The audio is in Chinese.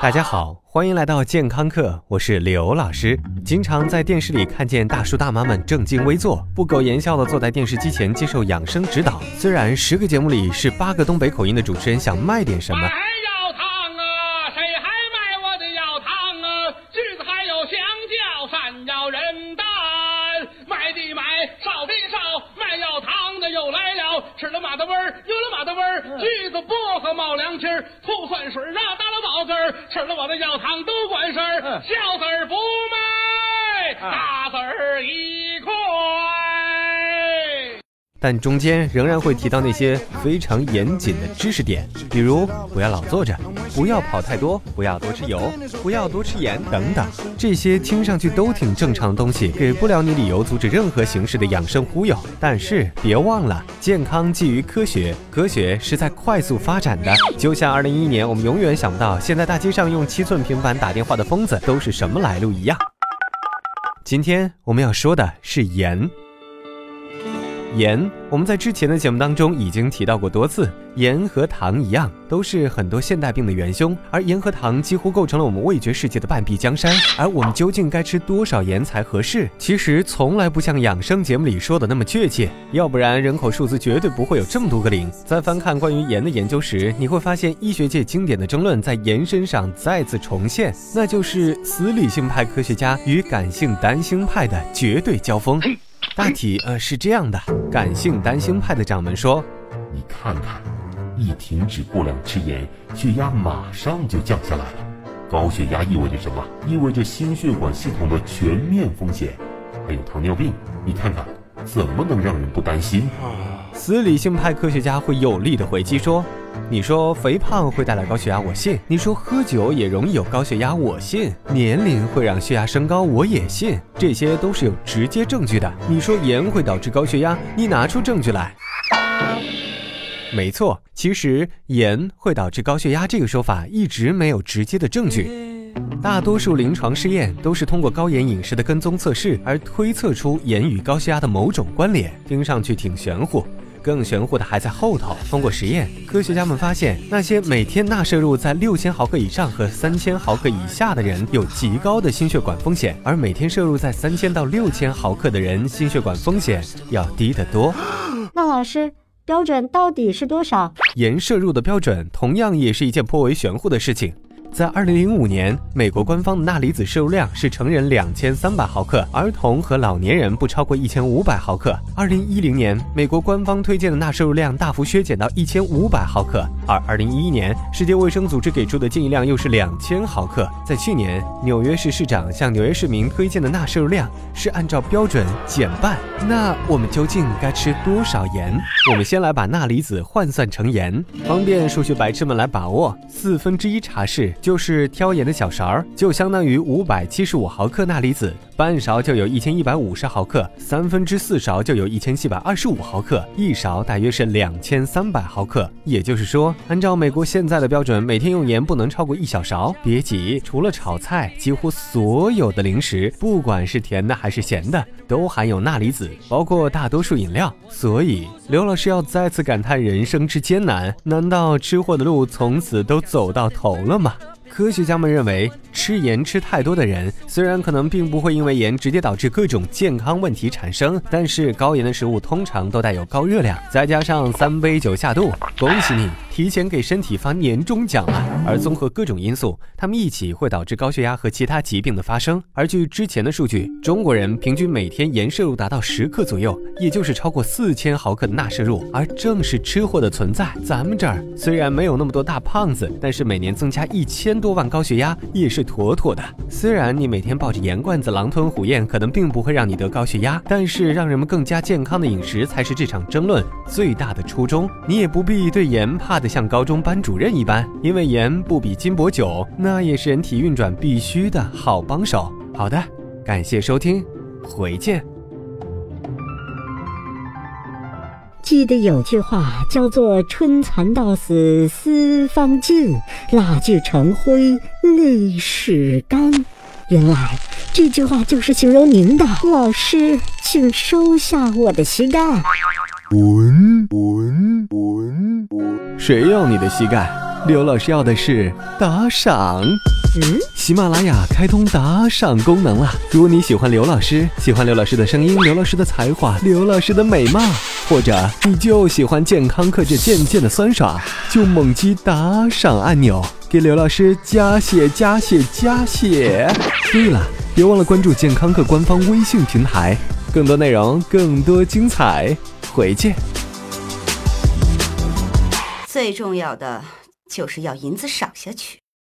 大家好，欢迎来到健康课，我是刘老师。经常在电视里看见大叔大妈们正襟危坐，不苟言笑的坐在电视机前接受养生指导。虽然十个节目里是八个东北口音的主持人想卖点什么，吃了马的味儿，有了马的味儿，橘子薄荷冒凉气儿，醋蒜水啊，大了饱嗝儿，吃了我的药汤都管事儿，小子儿不卖，大子儿一块。但中间仍然会提到那些非常严谨的知识点，比如不要老坐着，不要跑太多，不要多吃油，不要多吃盐等等。这些听上去都挺正常的东西，给不了你理由阻止任何形式的养生忽悠。但是别忘了，健康基于科学，科学是在快速发展的。就像二零一一年，我们永远想不到现在大街上用七寸平板打电话的疯子都是什么来路一样。今天我们要说的是盐。盐，我们在之前的节目当中已经提到过多次。盐和糖一样，都是很多现代病的元凶，而盐和糖几乎构成了我们味觉世界的半壁江山。而我们究竟该吃多少盐才合适？其实从来不像养生节目里说的那么确切，要不然人口数字绝对不会有这么多个零。在翻看关于盐的研究时，你会发现医学界经典的争论在盐身上再次重现，那就是死理性派科学家与感性单星派的绝对交锋。大体呃是这样的，感性担心派的掌门说，你看看，一停止过量吃盐，血压马上就降下来了。高血压意味着什么？意味着心血管系统的全面风险，还有糖尿病。你看看，怎么能让人不担心？死理性派科学家会有力的回击说：“你说肥胖会带来高血压，我信；你说喝酒也容易有高血压，我信；年龄会让血压升高，我也信。这些都是有直接证据的。你说盐会导致高血压，你拿出证据来。”没错，其实盐会导致高血压这个说法一直没有直接的证据。大多数临床试验都是通过高盐饮食的跟踪测试而推测出盐与高血压的某种关联，听上去挺玄乎。更玄乎的还在后头。通过实验，科学家们发现，那些每天钠摄入在六千毫克以上和三千毫克以下的人有极高的心血管风险，而每天摄入在三千到六千毫克的人心血管风险要低得多。那老师，标准到底是多少？盐摄入的标准同样也是一件颇为玄乎的事情。在二零零五年，美国官方的钠离子摄入量是成人两千三百毫克，儿童和老年人不超过一千五百毫克。二零一零年，美国官方推荐的钠摄入量大幅削减到一千五百毫克，而二零一一年，世界卫生组织给出的建议量又是两千毫克。在去年，纽约市市长向纽约市民推荐的钠摄入量是按照标准减半。那我们究竟该吃多少盐？我们先来把钠离子换算成盐，方便数学白痴们来把握。四分之一茶匙。就是挑盐的小勺儿，就相当于五百七十五毫克钠离子；半勺就有一千一百五十毫克，三分之四勺就有一千七百二十五毫克，一勺大约是两千三百毫克。也就是说，按照美国现在的标准，每天用盐不能超过一小勺。别急，除了炒菜，几乎所有的零食，不管是甜的还是咸的，都含有钠离子，包括大多数饮料。所以，刘老师要再次感叹人生之艰难：难道吃货的路从此都走到头了吗？科学家们认为，吃盐吃太多的人，虽然可能并不会因为盐直接导致各种健康问题产生，但是高盐的食物通常都带有高热量，再加上三杯酒下肚，恭喜你。提前给身体发年终奖了。而综合各种因素，它们一起会导致高血压和其他疾病的发生。而据之前的数据，中国人平均每天盐摄入达到十克左右，也就是超过四千毫克的钠摄入。而正是吃货的存在，咱们这儿虽然没有那么多大胖子，但是每年增加一千多万高血压也是妥妥的。虽然你每天抱着盐罐子狼吞虎咽，可能并不会让你得高血压，但是让人们更加健康的饮食才是这场争论最大的初衷。你也不必对盐怕的像高中班主任一般，因为盐。不比金箔酒，那也是人体运转必须的好帮手。好的，感谢收听，回见。记得有句话叫做“春蚕到死丝方尽，蜡炬成灰泪始干”。原来这句话就是形容您的。老师，请收下我的膝盖。滚滚滚滚！谁要你的膝盖？刘老师要的是打赏。嗯，喜马拉雅开通打赏功能了。如果你喜欢刘老师，喜欢刘老师的声音、刘老师的才华、刘老师的美貌，或者你就喜欢健康课这渐渐的酸爽，就猛击打赏按钮，给刘老师加血加血加血。对了，别忘了关注健康课官方微信平台，更多内容，更多精彩，回见。最重要的就是要银子赏下去。